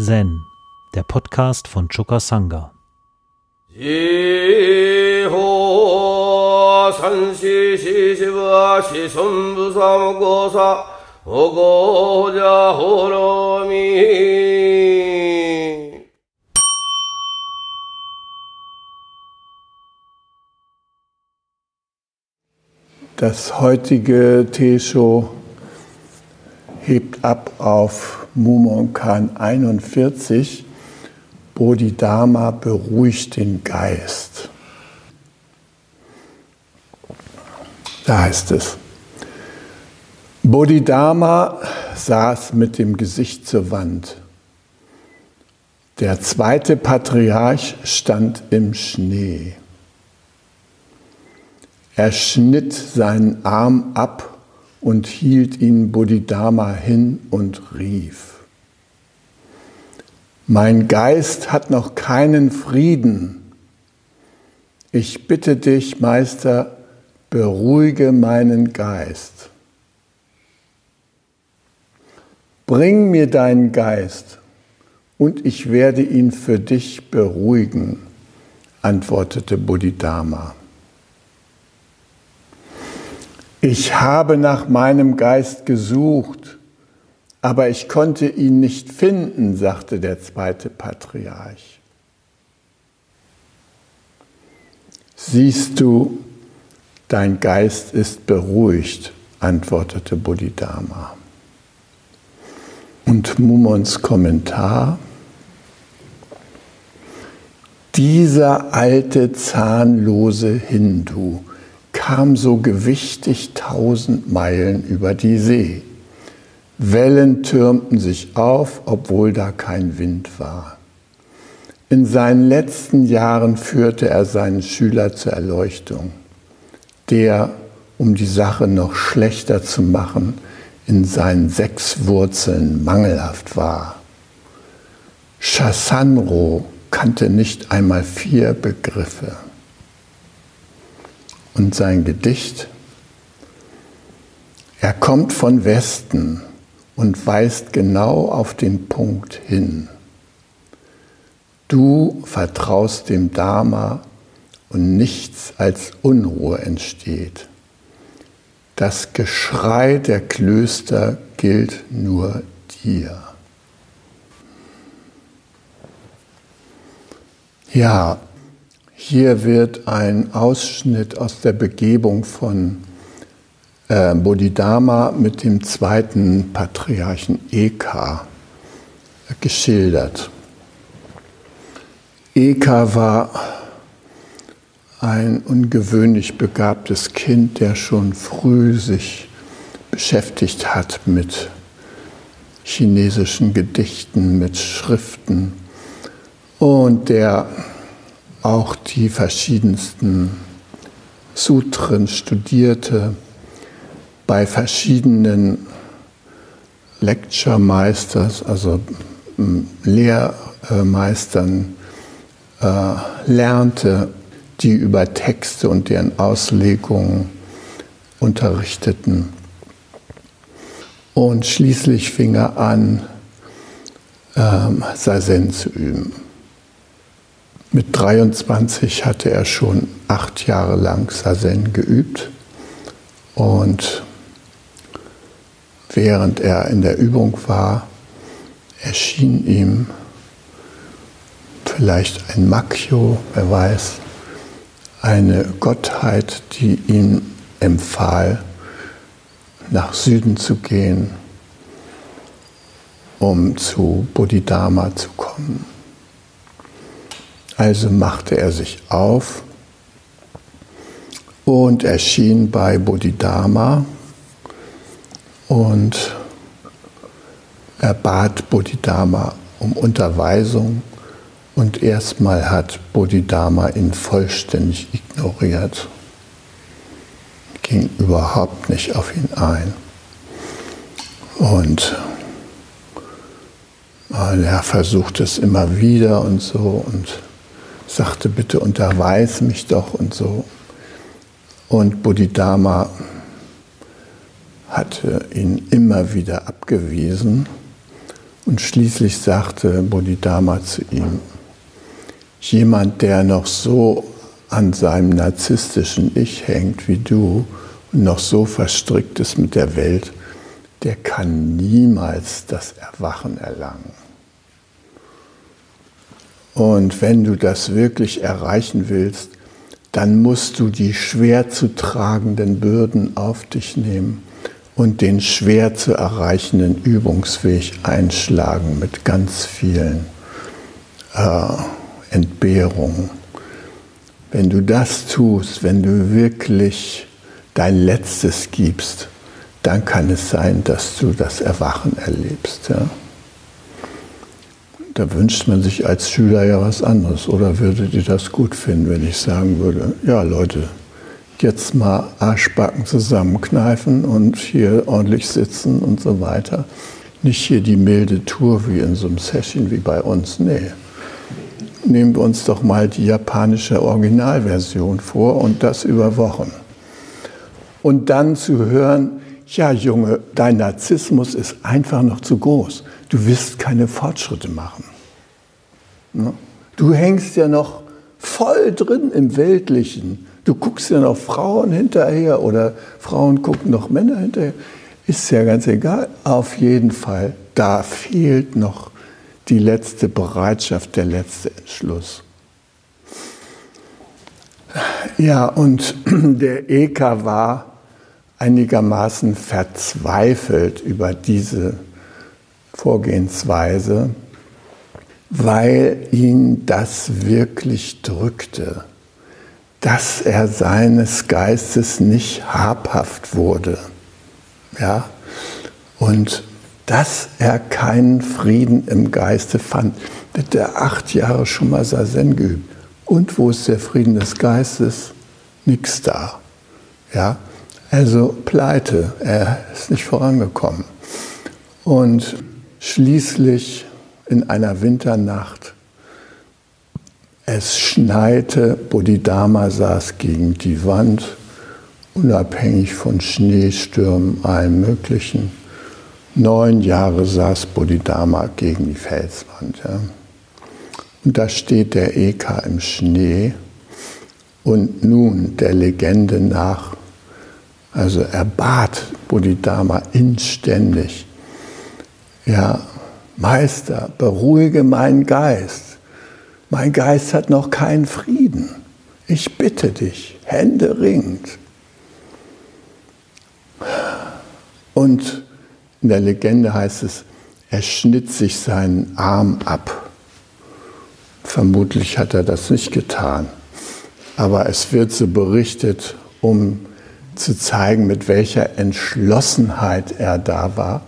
Zen, der Podcast von Choka Sangha. Das heutige Teeshow hebt ab auf Mumonkan 41. Bodhidharma beruhigt den Geist. Da heißt es, Bodhidharma saß mit dem Gesicht zur Wand. Der zweite Patriarch stand im Schnee. Er schnitt seinen Arm ab und hielt ihn Bodhidharma hin und rief, Mein Geist hat noch keinen Frieden. Ich bitte dich, Meister, beruhige meinen Geist. Bring mir deinen Geist und ich werde ihn für dich beruhigen, antwortete Bodhidharma. Ich habe nach meinem Geist gesucht, aber ich konnte ihn nicht finden, sagte der zweite Patriarch. Siehst du, dein Geist ist beruhigt, antwortete Bodhidharma. Und Mumons Kommentar, dieser alte zahnlose Hindu, kam so gewichtig tausend Meilen über die See. Wellen türmten sich auf, obwohl da kein Wind war. In seinen letzten Jahren führte er seinen Schüler zur Erleuchtung, der, um die Sache noch schlechter zu machen, in seinen sechs Wurzeln mangelhaft war. Shasanro kannte nicht einmal vier Begriffe und sein Gedicht. Er kommt von Westen und weist genau auf den Punkt hin. Du vertraust dem Dharma und nichts als Unruhe entsteht. Das Geschrei der Klöster gilt nur dir. Ja, hier wird ein Ausschnitt aus der Begebung von äh, Bodhidharma mit dem zweiten Patriarchen Eka geschildert. Eka war ein ungewöhnlich begabtes Kind, der schon früh sich beschäftigt hat mit chinesischen Gedichten, mit Schriften und der auch die verschiedensten Sutren studierte, bei verschiedenen Lecture Meisters, also Lehrmeistern äh, lernte, die über Texte und deren Auslegungen unterrichteten. Und schließlich fing er an, ähm, Sazen zu üben. Mit 23 hatte er schon acht Jahre lang Sazen geübt und während er in der Übung war, erschien ihm vielleicht ein Makyo, wer weiß, eine Gottheit, die ihm empfahl, nach Süden zu gehen, um zu Bodhidharma zu kommen. Also machte er sich auf und erschien bei Bodhidharma und er bat Bodhidharma um Unterweisung und erstmal hat Bodhidharma ihn vollständig ignoriert, ging überhaupt nicht auf ihn ein. Und er versucht es immer wieder und so und sagte, bitte unterweis mich doch und so. Und Bodhidharma hatte ihn immer wieder abgewiesen Und schließlich sagte Bodhidharma zu ihm, jemand, der noch so an seinem narzisstischen Ich hängt wie du und noch so verstrickt ist mit der Welt, der kann niemals das Erwachen erlangen. Und wenn du das wirklich erreichen willst, dann musst du die schwer zu tragenden Bürden auf dich nehmen und den schwer zu erreichenden Übungsweg einschlagen mit ganz vielen äh, Entbehrungen. Wenn du das tust, wenn du wirklich dein Letztes gibst, dann kann es sein, dass du das Erwachen erlebst. Ja? Da wünscht man sich als Schüler ja was anderes. Oder würdet ihr das gut finden, wenn ich sagen würde, ja Leute, jetzt mal Arschbacken zusammenkneifen und hier ordentlich sitzen und so weiter. Nicht hier die milde Tour wie in so einem Session wie bei uns. Nee. Nehmen wir uns doch mal die japanische Originalversion vor und das über Wochen. Und dann zu hören, ja Junge, dein Narzissmus ist einfach noch zu groß. Du wirst keine Fortschritte machen. Ne? Du hängst ja noch voll drin im Weltlichen. Du guckst ja noch Frauen hinterher oder Frauen gucken noch Männer hinterher. Ist ja ganz egal. Auf jeden Fall, da fehlt noch die letzte Bereitschaft, der letzte Entschluss. Ja, und der Eka war einigermaßen verzweifelt über diese Vorgehensweise, weil ihn das wirklich drückte dass er seines Geistes nicht habhaft wurde. Ja? Und dass er keinen Frieden im Geiste fand. Hat er acht Jahre schon mal Sazen geübt. Und wo ist der Frieden des Geistes? Nix da. Ja? Also pleite, er ist nicht vorangekommen. Und schließlich in einer Winternacht es schneite, Bodhidharma saß gegen die Wand, unabhängig von Schneestürmen, allem Möglichen. Neun Jahre saß Bodhidharma gegen die Felswand. Ja. Und da steht der Eka im Schnee und nun der Legende nach, also er bat Bodhidharma inständig, ja, Meister, beruhige meinen Geist. Mein Geist hat noch keinen Frieden. Ich bitte dich, Hände ringt. Und in der Legende heißt es, er schnitt sich seinen Arm ab. Vermutlich hat er das nicht getan. Aber es wird so berichtet, um zu zeigen, mit welcher Entschlossenheit er da war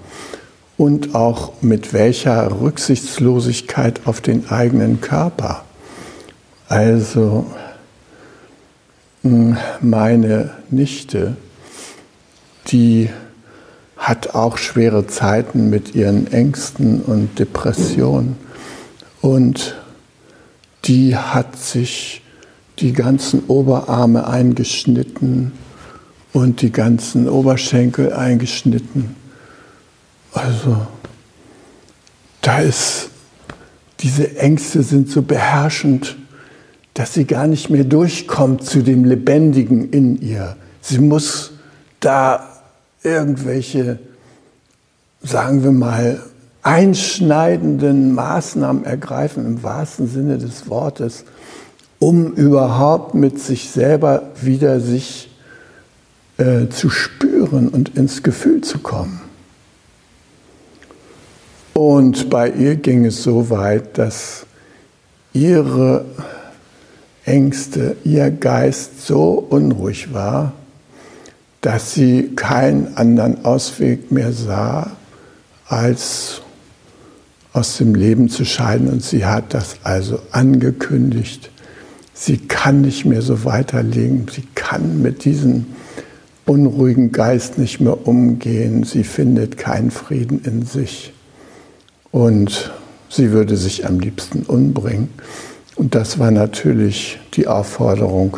und auch mit welcher Rücksichtslosigkeit auf den eigenen Körper. Also hm, meine Nichte, die hat auch schwere Zeiten mit ihren Ängsten und Depressionen und die hat sich die ganzen Oberarme eingeschnitten und die ganzen Oberschenkel eingeschnitten also, da ist, diese Ängste sind so beherrschend, dass sie gar nicht mehr durchkommt zu dem Lebendigen in ihr. Sie muss da irgendwelche, sagen wir mal, einschneidenden Maßnahmen ergreifen, im wahrsten Sinne des Wortes, um überhaupt mit sich selber wieder sich äh, zu spüren und ins Gefühl zu kommen. Und bei ihr ging es so weit, dass ihre Ängste, ihr Geist so unruhig war, dass sie keinen anderen Ausweg mehr sah, als aus dem Leben zu scheiden. Und sie hat das also angekündigt. Sie kann nicht mehr so weiterlegen. Sie kann mit diesem unruhigen Geist nicht mehr umgehen. Sie findet keinen Frieden in sich. Und sie würde sich am liebsten umbringen. Und das war natürlich die Aufforderung,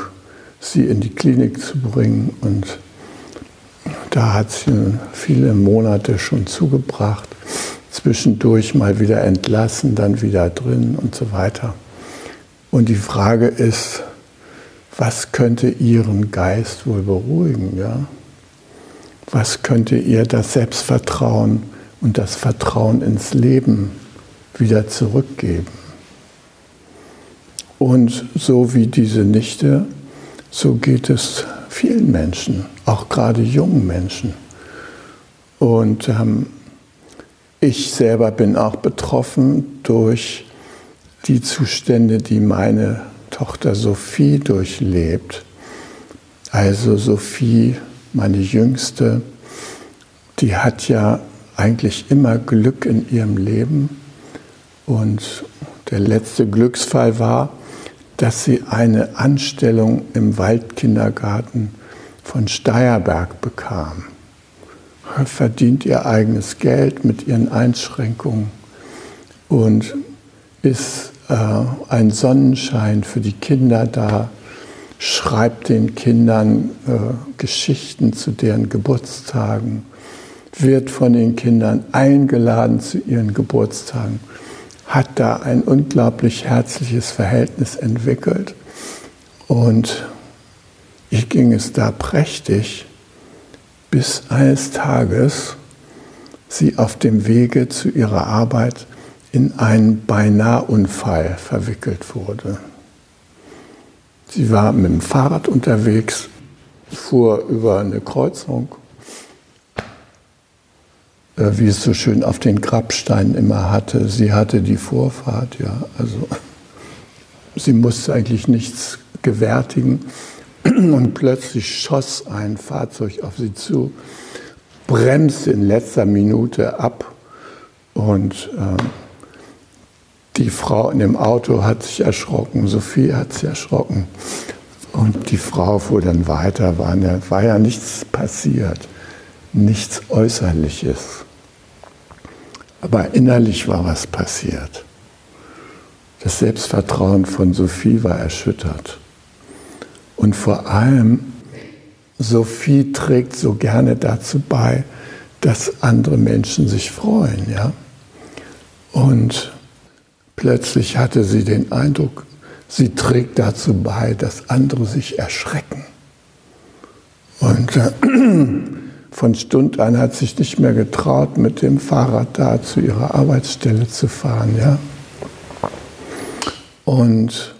sie in die Klinik zu bringen. Und da hat sie viele Monate schon zugebracht. zwischendurch mal wieder entlassen, dann wieder drin und so weiter. Und die Frage ist, was könnte Ihren Geist wohl beruhigen? Ja? Was könnte ihr das Selbstvertrauen und das Vertrauen ins Leben wieder zurückgeben? Und so wie diese Nichte, so geht es vielen Menschen, auch gerade jungen Menschen. Und ähm, ich selber bin auch betroffen durch die Zustände, die meine Tochter Sophie durchlebt. Also Sophie, meine Jüngste, die hat ja eigentlich immer Glück in ihrem Leben. Und der letzte Glücksfall war, dass sie eine Anstellung im Waldkindergarten von Steierberg bekam. Verdient ihr eigenes Geld mit ihren Einschränkungen und ist äh, ein Sonnenschein für die Kinder da, schreibt den Kindern äh, Geschichten zu deren Geburtstagen, wird von den Kindern eingeladen zu ihren Geburtstagen hat da ein unglaublich herzliches Verhältnis entwickelt. Und ich ging es da prächtig, bis eines Tages sie auf dem Wege zu ihrer Arbeit in einen Beinahe-Unfall verwickelt wurde. Sie war mit dem Fahrrad unterwegs, fuhr über eine Kreuzung wie es so schön auf den Grabsteinen immer hatte. Sie hatte die Vorfahrt, ja. Also sie musste eigentlich nichts gewärtigen. Und plötzlich schoss ein Fahrzeug auf sie zu, bremste in letzter Minute ab und äh, die Frau in dem Auto hat sich erschrocken, Sophie hat sich erschrocken. Und die Frau fuhr dann weiter, war war ja nichts passiert nichts Äußerliches. Aber innerlich war was passiert. Das Selbstvertrauen von Sophie war erschüttert. Und vor allem, Sophie trägt so gerne dazu bei, dass andere Menschen sich freuen. Ja? Und plötzlich hatte sie den Eindruck, sie trägt dazu bei, dass andere sich erschrecken. Und äh, von Stund an hat sich nicht mehr getraut, mit dem Fahrrad da zu ihrer Arbeitsstelle zu fahren. Ja? Und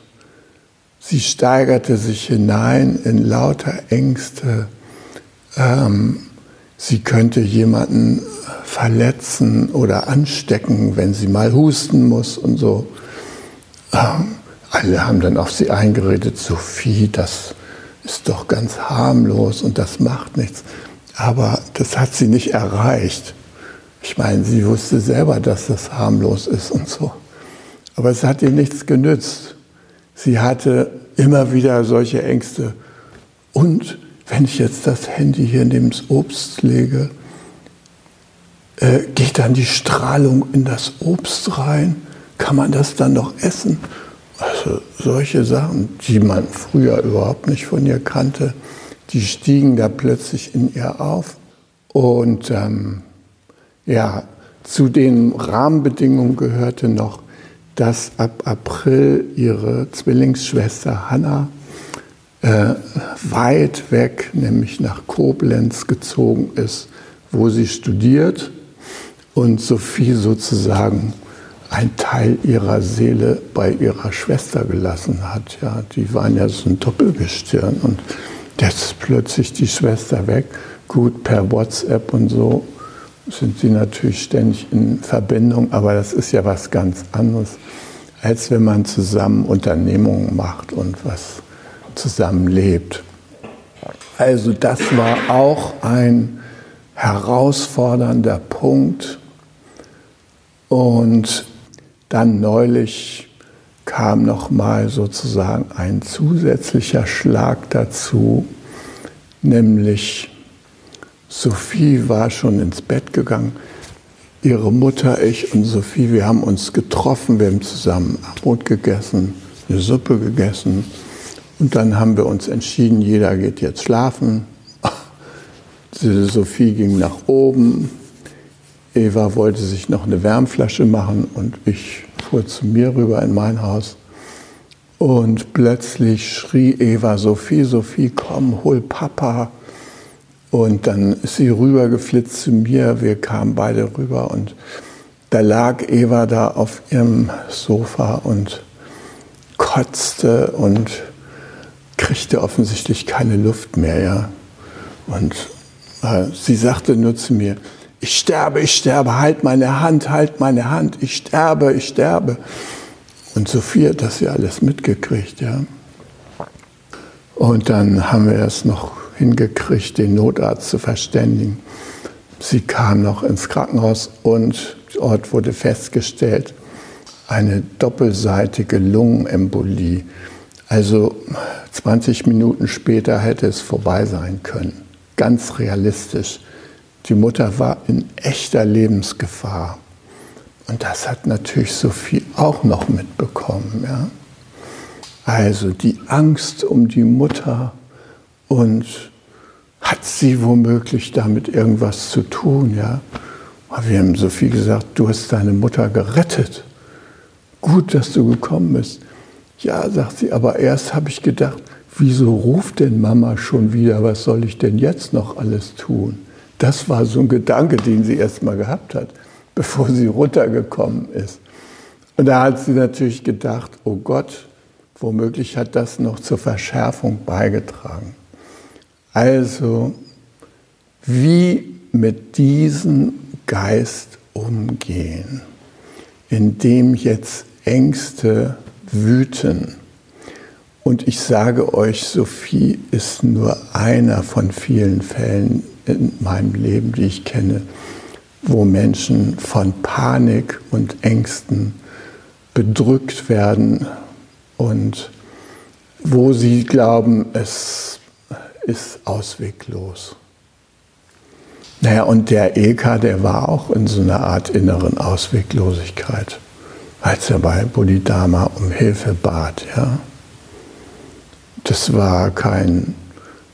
sie steigerte sich hinein in lauter Ängste. Ähm, sie könnte jemanden verletzen oder anstecken, wenn sie mal husten muss und so. Ähm, alle haben dann auf sie eingeredet, Sophie, das ist doch ganz harmlos und das macht nichts. Aber das hat sie nicht erreicht. Ich meine, sie wusste selber, dass das harmlos ist und so. Aber es hat ihr nichts genützt. Sie hatte immer wieder solche Ängste. Und wenn ich jetzt das Handy hier neben das Obst lege, äh, geht dann die Strahlung in das Obst rein? Kann man das dann noch essen? Also solche Sachen, die man früher überhaupt nicht von ihr kannte die stiegen da plötzlich in ihr auf. Und ähm, ja, zu den Rahmenbedingungen gehörte noch, dass ab April ihre Zwillingsschwester Hanna äh, weit weg, nämlich nach Koblenz gezogen ist, wo sie studiert und Sophie sozusagen ein Teil ihrer Seele bei ihrer Schwester gelassen hat. Ja, die waren ja so ein Doppelgestirn und Jetzt plötzlich die Schwester weg. Gut, per WhatsApp und so sind sie natürlich ständig in Verbindung, aber das ist ja was ganz anderes, als wenn man zusammen Unternehmungen macht und was zusammen lebt. Also das war auch ein herausfordernder Punkt. Und dann neulich kam nochmal sozusagen ein zusätzlicher Schlag dazu, nämlich Sophie war schon ins Bett gegangen. Ihre Mutter, ich und Sophie, wir haben uns getroffen, wir haben zusammen Brot gegessen, eine Suppe gegessen und dann haben wir uns entschieden, jeder geht jetzt schlafen. Sophie ging nach oben, Eva wollte sich noch eine Wärmflasche machen und ich fuhr zu mir rüber in mein Haus. Und plötzlich schrie Eva, Sophie, Sophie, komm, hol Papa. Und dann ist sie rübergeflitzt zu mir. Wir kamen beide rüber und da lag Eva da auf ihrem Sofa und kotzte und kriegte offensichtlich keine Luft mehr. Ja. Und äh, sie sagte nur zu mir, ich sterbe, ich sterbe, halt meine Hand, halt meine Hand, ich sterbe, ich sterbe. Und Sophie hat das ja alles mitgekriegt, ja. Und dann haben wir es noch hingekriegt, den Notarzt zu verständigen. Sie kam noch ins Krankenhaus und dort wurde festgestellt, eine doppelseitige Lungenembolie. Also 20 Minuten später hätte es vorbei sein können. Ganz realistisch. Die Mutter war in echter Lebensgefahr. Und das hat natürlich Sophie auch noch mitbekommen. Ja? Also die Angst um die Mutter und hat sie womöglich damit irgendwas zu tun? Ja? Wir haben Sophie gesagt, du hast deine Mutter gerettet. Gut, dass du gekommen bist. Ja, sagt sie, aber erst habe ich gedacht, wieso ruft denn Mama schon wieder, was soll ich denn jetzt noch alles tun? Das war so ein Gedanke, den sie erst mal gehabt hat, bevor sie runtergekommen ist. Und da hat sie natürlich gedacht, oh Gott, womöglich hat das noch zur Verschärfung beigetragen. Also, wie mit diesem Geist umgehen, in dem jetzt Ängste wüten. Und ich sage euch, Sophie ist nur einer von vielen Fällen, in meinem Leben, die ich kenne, wo Menschen von Panik und Ängsten bedrückt werden und wo sie glauben, es ist ausweglos. Naja, und der Eka, der war auch in so einer Art inneren Ausweglosigkeit, als er bei Bodhidharma um Hilfe bat. Ja? Das war kein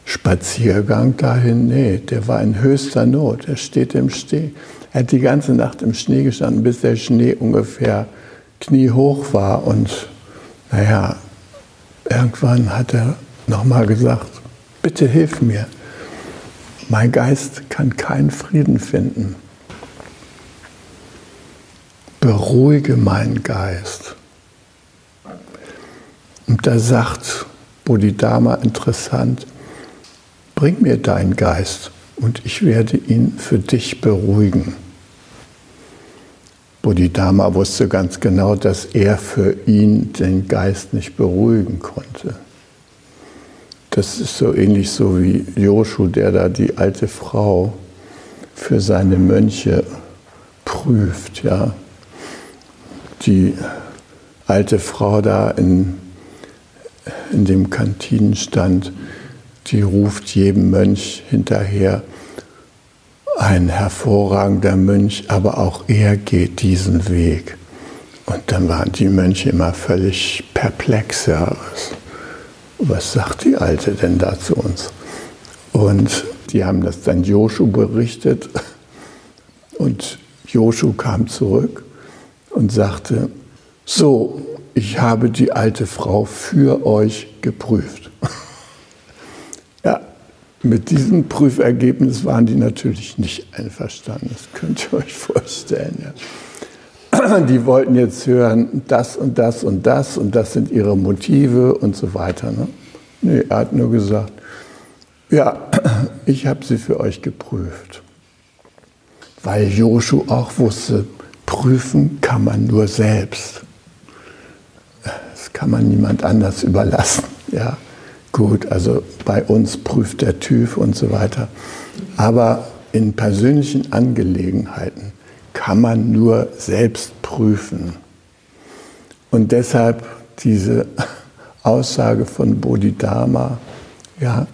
Spaziergang dahin, nee, der war in höchster Not. Er steht im Schnee. Er hat die ganze Nacht im Schnee gestanden, bis der Schnee ungefähr kniehoch war. Und naja, irgendwann hat er nochmal gesagt, bitte hilf mir. Mein Geist kann keinen Frieden finden. Beruhige meinen Geist. Und da sagt Bodhidharma interessant, bring mir deinen Geist und ich werde ihn für dich beruhigen. Bodhidharma wusste ganz genau, dass er für ihn den Geist nicht beruhigen konnte. Das ist so ähnlich so wie Joshu, der da die alte Frau für seine Mönche prüft. Ja. Die alte Frau da in, in dem Kantinenstand die ruft jedem Mönch hinterher, ein hervorragender Mönch, aber auch er geht diesen Weg. Und dann waren die Mönche immer völlig perplex. Ja, was, was sagt die Alte denn da zu uns? Und die haben das dann Joshu berichtet. Und Joshu kam zurück und sagte, so, ich habe die alte Frau für euch geprüft. Mit diesem Prüfergebnis waren die natürlich nicht einverstanden. Das könnt ihr euch vorstellen. Ja. Die wollten jetzt hören, das und das und das und das sind ihre Motive und so weiter. Ne? Nee, er hat nur gesagt, ja, ich habe sie für euch geprüft. Weil Joshu auch wusste, prüfen kann man nur selbst. Das kann man niemand anders überlassen. Ja. Gut, also bei uns prüft der TÜV und so weiter. Aber in persönlichen Angelegenheiten kann man nur selbst prüfen. Und deshalb diese Aussage von Bodhidharma, ja,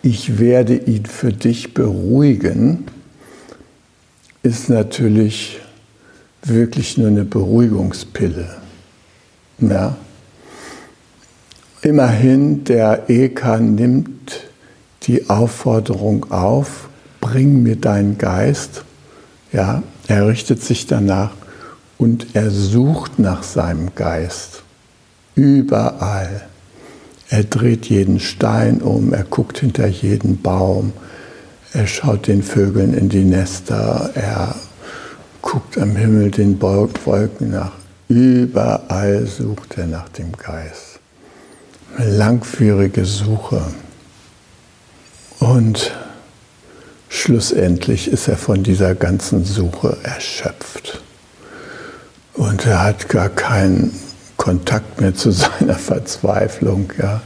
ich werde ihn für dich beruhigen, ist natürlich wirklich nur eine Beruhigungspille. Ja, Immerhin, der Eka nimmt die Aufforderung auf, bring mir deinen Geist, Ja, er richtet sich danach und er sucht nach seinem Geist. Überall. Er dreht jeden Stein um, er guckt hinter jeden Baum, er schaut den Vögeln in die Nester, er guckt am Himmel den Wolken nach. Überall sucht er nach dem Geist. Eine langwierige Suche. Und schlussendlich ist er von dieser ganzen Suche erschöpft. Und er hat gar keinen Kontakt mehr zu seiner Verzweiflung, ja,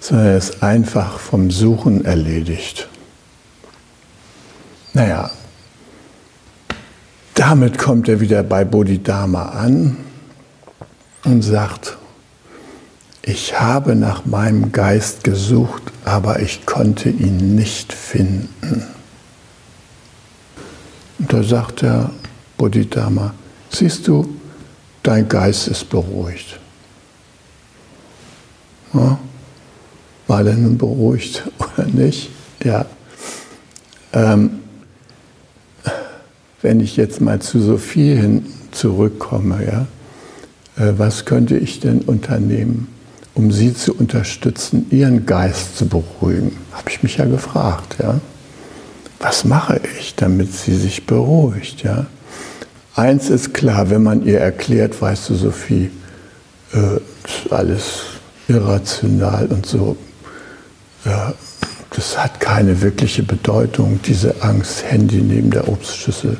sondern er ist einfach vom Suchen erledigt. Naja, damit kommt er wieder bei Bodhidharma an und sagt, ich habe nach meinem Geist gesucht, aber ich konnte ihn nicht finden. Und da sagt der Bodhidharma, siehst du, dein Geist ist beruhigt. Ja? War der nun beruhigt oder nicht? Ja. Ähm, wenn ich jetzt mal zu Sophie hin zurückkomme, ja, äh, was könnte ich denn unternehmen, um sie zu unterstützen, ihren Geist zu beruhigen? Habe ich mich ja gefragt, ja. Was mache ich, damit sie sich beruhigt, ja? Eins ist klar, wenn man ihr erklärt, weißt du, Sophie, äh, alles irrational und so, ja, das hat keine wirkliche Bedeutung, diese Angst, Handy neben der Obstschüssel.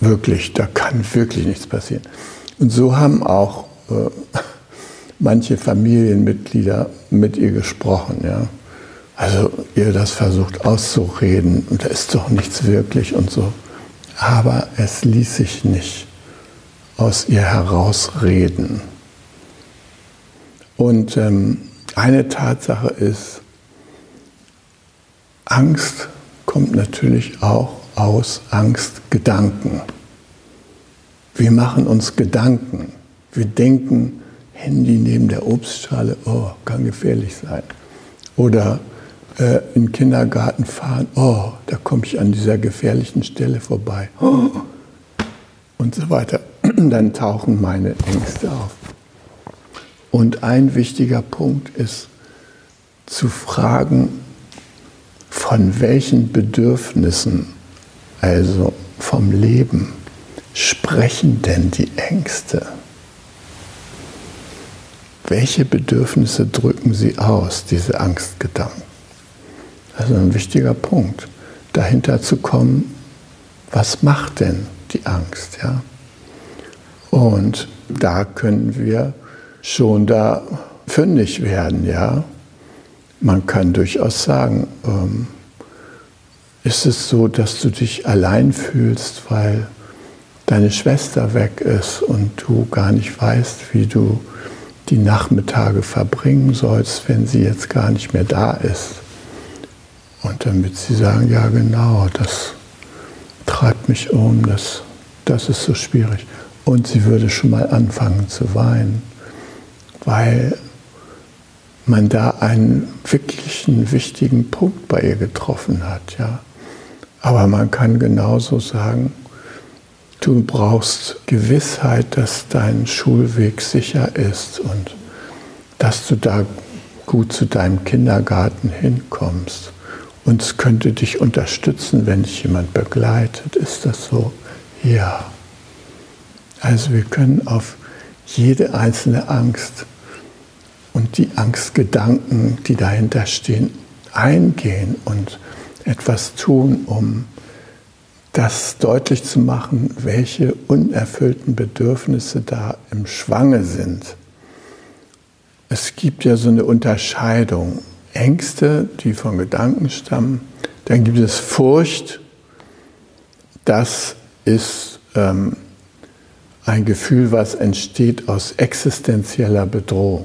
Wirklich, da kann wirklich nichts passieren. Und so haben auch äh, manche Familienmitglieder mit ihr gesprochen. Ja. Also ihr das versucht auszureden und da ist doch nichts wirklich und so aber es ließ sich nicht aus ihr herausreden. Und ähm, eine Tatsache ist, Angst kommt natürlich auch aus Angstgedanken. Wir machen uns Gedanken. Wir denken, Handy neben der Obstschale, oh, kann gefährlich sein. Oder äh, in den Kindergarten fahren, oh, da komme ich an dieser gefährlichen Stelle vorbei. Oh, und so weiter. Dann tauchen meine Ängste auf. Und ein wichtiger Punkt ist zu fragen, von welchen Bedürfnissen, also vom Leben, sprechen denn die Ängste? Welche Bedürfnisse drücken sie aus, diese Angstgedanken? Also ein wichtiger Punkt, dahinter zu kommen, was macht denn die Angst? Ja? Und da können wir schon da fündig werden. Ja? Man kann durchaus sagen, ähm, ist es so, dass du dich allein fühlst, weil deine Schwester weg ist und du gar nicht weißt, wie du die Nachmittage verbringen sollst, wenn sie jetzt gar nicht mehr da ist. Und damit sie sagen, ja genau, das treibt mich um, das, das ist so schwierig. Und sie würde schon mal anfangen zu weinen, weil man da einen wirklichen wichtigen Punkt bei ihr getroffen hat. Ja. Aber man kann genauso sagen, du brauchst Gewissheit, dass dein Schulweg sicher ist und dass du da gut zu deinem Kindergarten hinkommst und es könnte dich unterstützen, wenn dich jemand begleitet. Ist das so? Ja. Also wir können auf jede einzelne Angst und die Angstgedanken, die dahinter stehen, eingehen und etwas tun, um das deutlich zu machen, welche unerfüllten Bedürfnisse da im Schwange sind. Es gibt ja so eine Unterscheidung Ängste, die von Gedanken stammen. Dann gibt es Furcht. Das ist ähm, ein Gefühl, was entsteht aus existenzieller Bedrohung.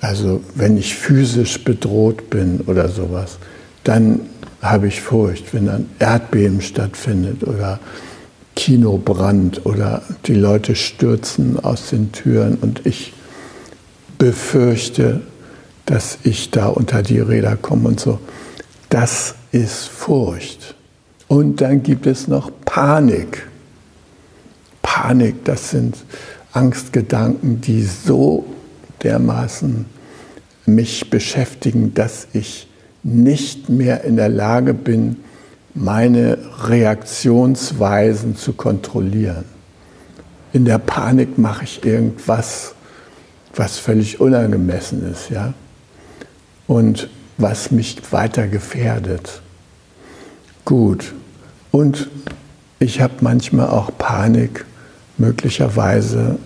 Also wenn ich physisch bedroht bin oder sowas, dann habe ich Furcht, wenn ein Erdbeben stattfindet oder Kinobrand oder die Leute stürzen aus den Türen und ich befürchte, dass ich da unter die Räder komme und so. Das ist Furcht. Und dann gibt es noch Panik. Panik, das sind Angstgedanken, die so dermaßen mich beschäftigen, dass ich nicht mehr in der Lage bin, meine Reaktionsweisen zu kontrollieren. In der Panik mache ich irgendwas, was völlig unangemessen ist, ja, und was mich weiter gefährdet. Gut. Und ich habe manchmal auch Panik, möglicherweise,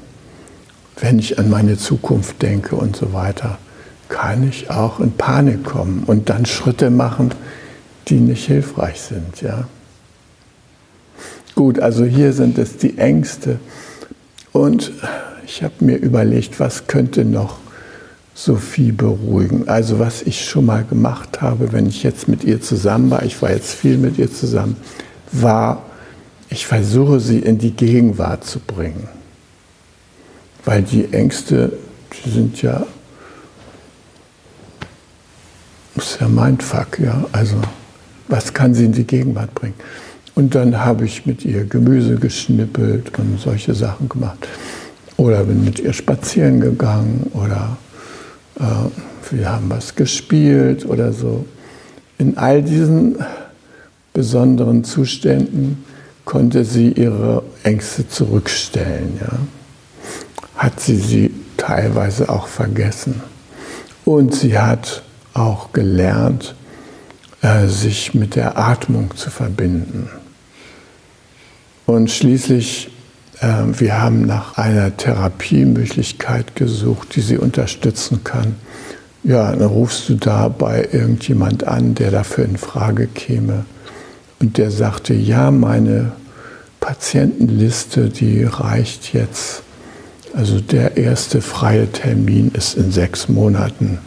wenn ich an meine Zukunft denke und so weiter, kann ich auch in Panik kommen und dann Schritte machen, die nicht hilfreich sind. Ja. Gut, also hier sind es die Ängste. Und ich habe mir überlegt, was könnte noch Sophie beruhigen. Also was ich schon mal gemacht habe, wenn ich jetzt mit ihr zusammen war, ich war jetzt viel mit ihr zusammen, war, ich versuche sie in die Gegenwart zu bringen. Weil die Ängste, die sind ja, ist ja mein Fuck, ja. Also was kann sie in die Gegenwart bringen? Und dann habe ich mit ihr Gemüse geschnippelt und solche Sachen gemacht. Oder bin mit ihr spazieren gegangen oder äh, wir haben was gespielt oder so. In all diesen besonderen Zuständen konnte sie ihre Ängste zurückstellen. Ja. Hat sie sie teilweise auch vergessen. Und sie hat auch gelernt, äh, sich mit der Atmung zu verbinden. Und schließlich, äh, wir haben nach einer Therapiemöglichkeit gesucht, die sie unterstützen kann. Ja, dann rufst du da bei irgendjemand an, der dafür in Frage käme. Und der sagte, ja, meine Patientenliste, die reicht jetzt. Also der erste freie Termin ist in sechs Monaten.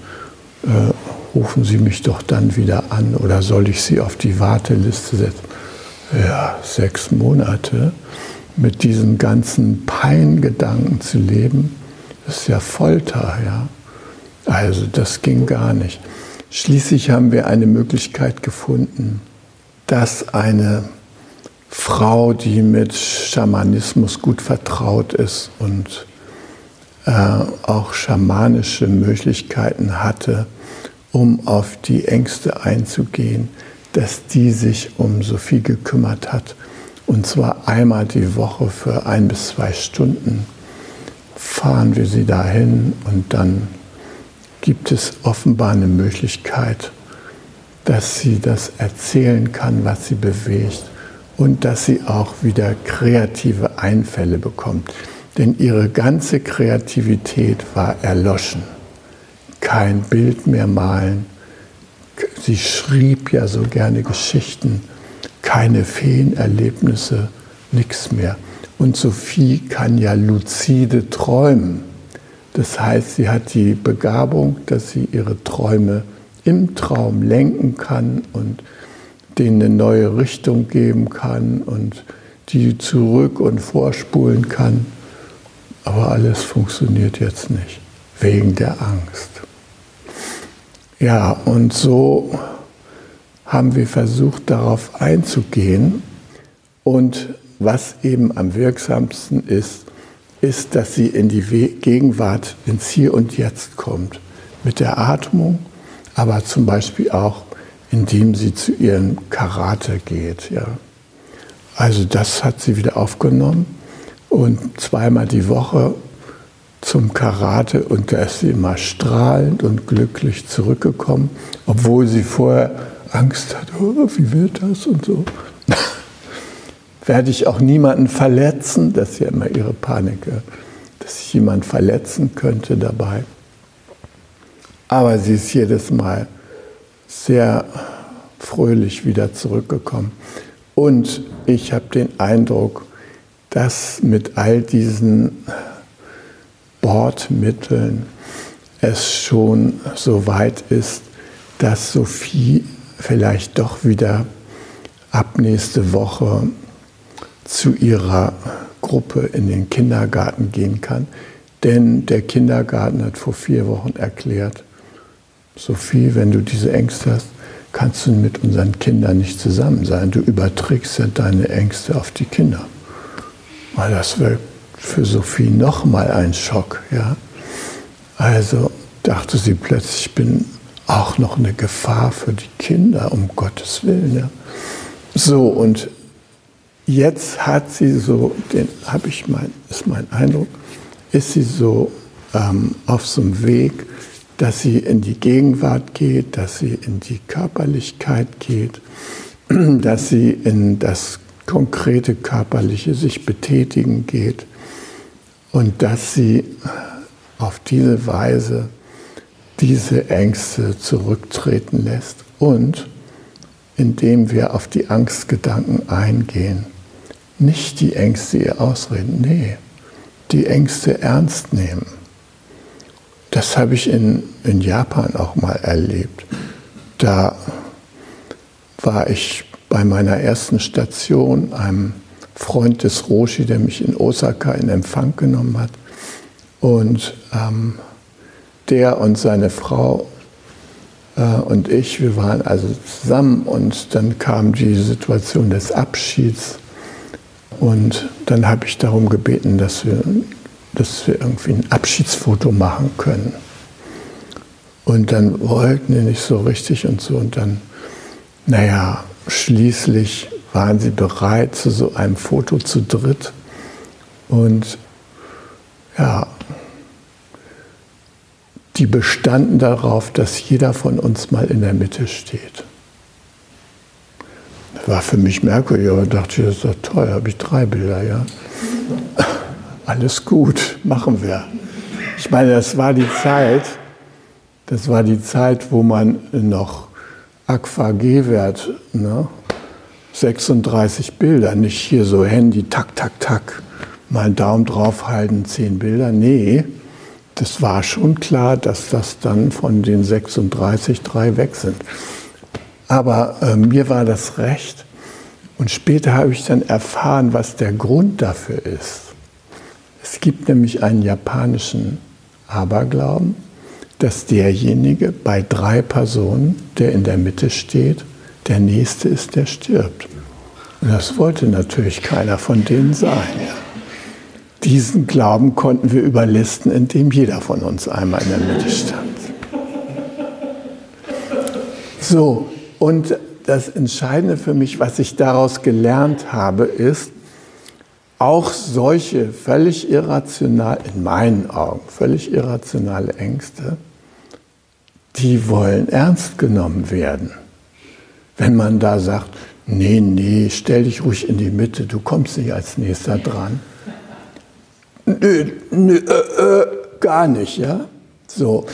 Rufen Sie mich doch dann wieder an oder soll ich Sie auf die Warteliste setzen? Ja, sechs Monate mit diesen ganzen Peingedanken zu leben, ist ja Folter, ja. Also das ging gar nicht. Schließlich haben wir eine Möglichkeit gefunden, dass eine Frau, die mit Schamanismus gut vertraut ist und äh, auch schamanische Möglichkeiten hatte, um auf die Ängste einzugehen, dass die sich um Sophie gekümmert hat. Und zwar einmal die Woche für ein bis zwei Stunden fahren wir sie dahin und dann gibt es offenbar eine Möglichkeit, dass sie das erzählen kann, was sie bewegt und dass sie auch wieder kreative Einfälle bekommt. Denn ihre ganze Kreativität war erloschen kein Bild mehr malen. Sie schrieb ja so gerne Geschichten, keine Feenerlebnisse, nichts mehr. Und Sophie kann ja luzide träumen. Das heißt, sie hat die Begabung, dass sie ihre Träume im Traum lenken kann und denen eine neue Richtung geben kann und die zurück und vorspulen kann. Aber alles funktioniert jetzt nicht, wegen der Angst. Ja, und so haben wir versucht, darauf einzugehen. Und was eben am wirksamsten ist, ist, dass sie in die Gegenwart, ins Hier und Jetzt kommt. Mit der Atmung, aber zum Beispiel auch, indem sie zu ihrem Karate geht. Ja. Also das hat sie wieder aufgenommen und zweimal die Woche zum Karate und da ist sie immer strahlend und glücklich zurückgekommen, obwohl sie vorher Angst hatte, oh, wie wird das und so. Werde ich auch niemanden verletzen, das ist ja immer ihre Panik, dass ich jemanden verletzen könnte dabei. Aber sie ist jedes Mal sehr fröhlich wieder zurückgekommen. Und ich habe den Eindruck, dass mit all diesen Bordmitteln es schon so weit ist, dass Sophie vielleicht doch wieder ab nächste Woche zu ihrer Gruppe in den Kindergarten gehen kann. Denn der Kindergarten hat vor vier Wochen erklärt, Sophie, wenn du diese Ängste hast, kannst du mit unseren Kindern nicht zusammen sein. Du überträgst ja deine Ängste auf die Kinder. Weil das wird für Sophie nochmal ein Schock. Ja? Also dachte sie plötzlich, ich bin auch noch eine Gefahr für die Kinder, um Gottes Willen. Ja? So, und jetzt hat sie so, den habe ich mein, ist mein Eindruck, ist sie so ähm, auf so einem Weg, dass sie in die Gegenwart geht, dass sie in die Körperlichkeit geht, dass sie in das konkrete körperliche sich betätigen geht und dass sie auf diese Weise diese Ängste zurücktreten lässt und indem wir auf die Angstgedanken eingehen, nicht die Ängste ihr ausreden, nee, die Ängste ernst nehmen. Das habe ich in, in Japan auch mal erlebt. Da war ich bei meiner ersten Station, einem Freund des Roshi, der mich in Osaka in Empfang genommen hat. Und ähm, der und seine Frau äh, und ich, wir waren also zusammen und dann kam die Situation des Abschieds. Und dann habe ich darum gebeten, dass wir, dass wir irgendwie ein Abschiedsfoto machen können. Und dann wollten die nicht so richtig und so. Und dann, naja, schließlich waren sie bereit zu so einem Foto zu dritt. Und ja, die bestanden darauf, dass jeder von uns mal in der Mitte steht. Das war für mich merkwürdig, aber dachte ich, das ist doch toll, habe ich drei Bilder, ja. Alles gut, machen wir. Ich meine, das war die Zeit, das war die Zeit, wo man noch AQUA-G-Wert, ne? 36 Bilder, nicht hier so Handy, tak, tak, tak, mal Daumen draufhalten, 10 Bilder. Nee, das war schon klar, dass das dann von den 36 drei weg sind. Aber äh, mir war das recht. Und später habe ich dann erfahren, was der Grund dafür ist. Es gibt nämlich einen japanischen Aberglauben, dass derjenige bei drei Personen, der in der Mitte steht, der Nächste ist, der stirbt. Und das wollte natürlich keiner von denen sein. Diesen Glauben konnten wir überlisten, indem jeder von uns einmal in der Mitte stand. So, und das Entscheidende für mich, was ich daraus gelernt habe, ist, auch solche völlig irrational, in meinen Augen, völlig irrationale Ängste, die wollen ernst genommen werden. Wenn man da sagt, nee, nee, stell dich ruhig in die Mitte, du kommst nicht als nächster dran nö, nö, äh, äh, gar nicht, ja. So,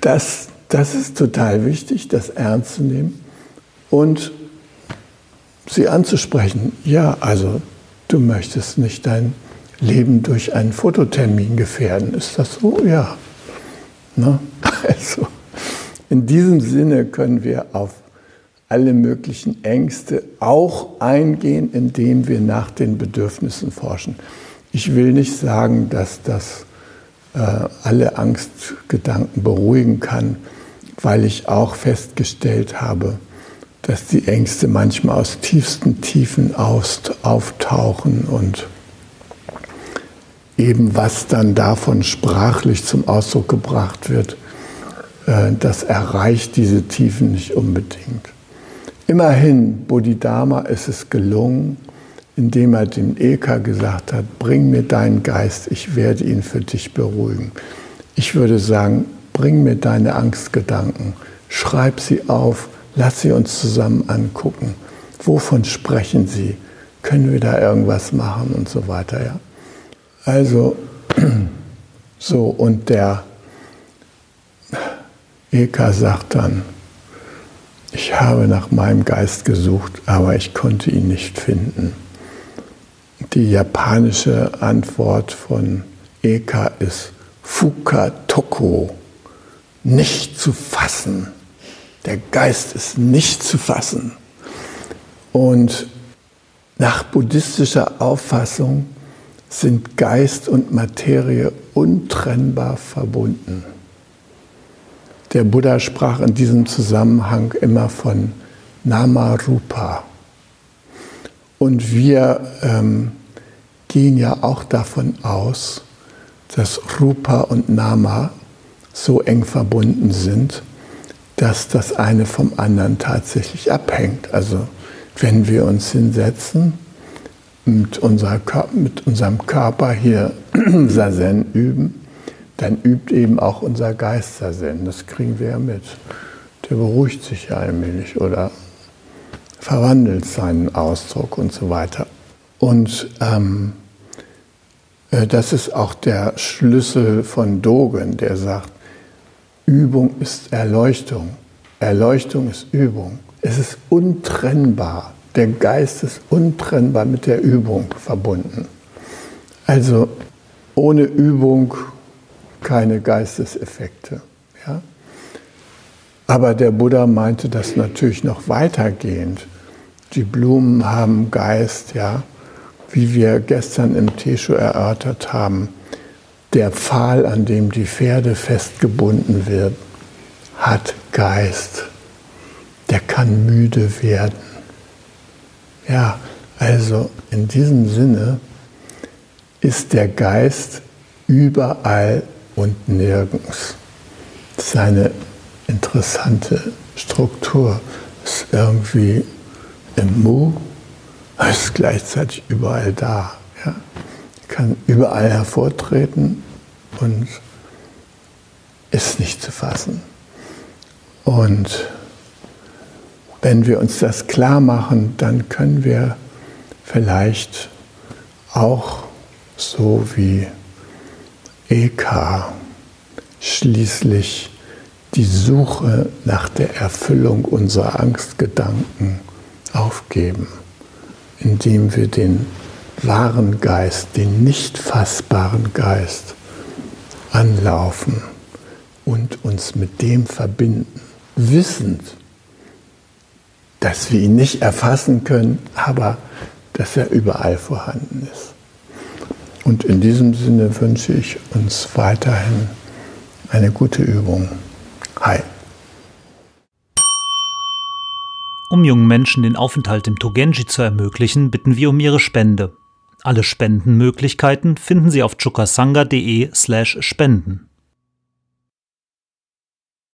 das, das ist total wichtig, das ernst zu nehmen und sie anzusprechen. Ja, also du möchtest nicht dein Leben durch einen Fototermin gefährden. Ist das so? Ja. Ne? Also, in diesem Sinne können wir auf alle möglichen Ängste auch eingehen, indem wir nach den Bedürfnissen forschen. Ich will nicht sagen, dass das äh, alle Angstgedanken beruhigen kann, weil ich auch festgestellt habe, dass die Ängste manchmal aus tiefsten Tiefen auftauchen und eben was dann davon sprachlich zum Ausdruck gebracht wird, äh, das erreicht diese Tiefen nicht unbedingt. Immerhin, Bodhidharma ist es gelungen, indem er dem Eka gesagt hat, bring mir deinen Geist, ich werde ihn für dich beruhigen. Ich würde sagen, bring mir deine Angstgedanken, schreib sie auf, lass sie uns zusammen angucken. Wovon sprechen sie? Können wir da irgendwas machen und so weiter, ja? Also, so, und der Eka sagt dann, ich habe nach meinem Geist gesucht, aber ich konnte ihn nicht finden. Die japanische Antwort von Eka ist Fuka Toko, nicht zu fassen. Der Geist ist nicht zu fassen. Und nach buddhistischer Auffassung sind Geist und Materie untrennbar verbunden. Der Buddha sprach in diesem Zusammenhang immer von Nama Rupa. Und wir ähm, gehen ja auch davon aus, dass Rupa und Nama so eng verbunden sind, dass das eine vom anderen tatsächlich abhängt. Also wenn wir uns hinsetzen, mit, unserem Körper hier Sazen üben, dann übt eben auch unser Geist Sazen. Das kriegen wir ja mit. Der beruhigt sich ja allmählich oder verwandelt seinen Ausdruck und so weiter. Und ähm, äh, das ist auch der Schlüssel von Dogen, der sagt, Übung ist Erleuchtung. Erleuchtung ist Übung. Es ist untrennbar. Der Geist ist untrennbar mit der Übung verbunden. Also ohne Übung keine Geisteseffekte. Ja? Aber der Buddha meinte das natürlich noch weitergehend. Die Blumen haben Geist, ja, wie wir gestern im Tesho erörtert haben. Der Pfahl, an dem die Pferde festgebunden wird, hat Geist der kann müde werden. Ja, also in diesem Sinne ist der Geist überall und nirgends. Das ist eine interessante Struktur. Ist irgendwie im Mu, es ist gleichzeitig überall da. Ja. Kann überall hervortreten und ist nicht zu fassen. Und wenn wir uns das klar machen, dann können wir vielleicht auch so wie Eka schließlich die Suche nach der Erfüllung unserer Angstgedanken aufgeben, indem wir den wahren Geist, den nicht fassbaren Geist anlaufen und uns mit dem verbinden, wissend, dass wir ihn nicht erfassen können, aber dass er überall vorhanden ist. Und in diesem Sinne wünsche ich uns weiterhin eine gute Übung. Hi. Um jungen Menschen den Aufenthalt im Togenji zu ermöglichen, bitten wir um ihre Spende. Alle Spendenmöglichkeiten finden Sie auf chukasanga.de/spenden.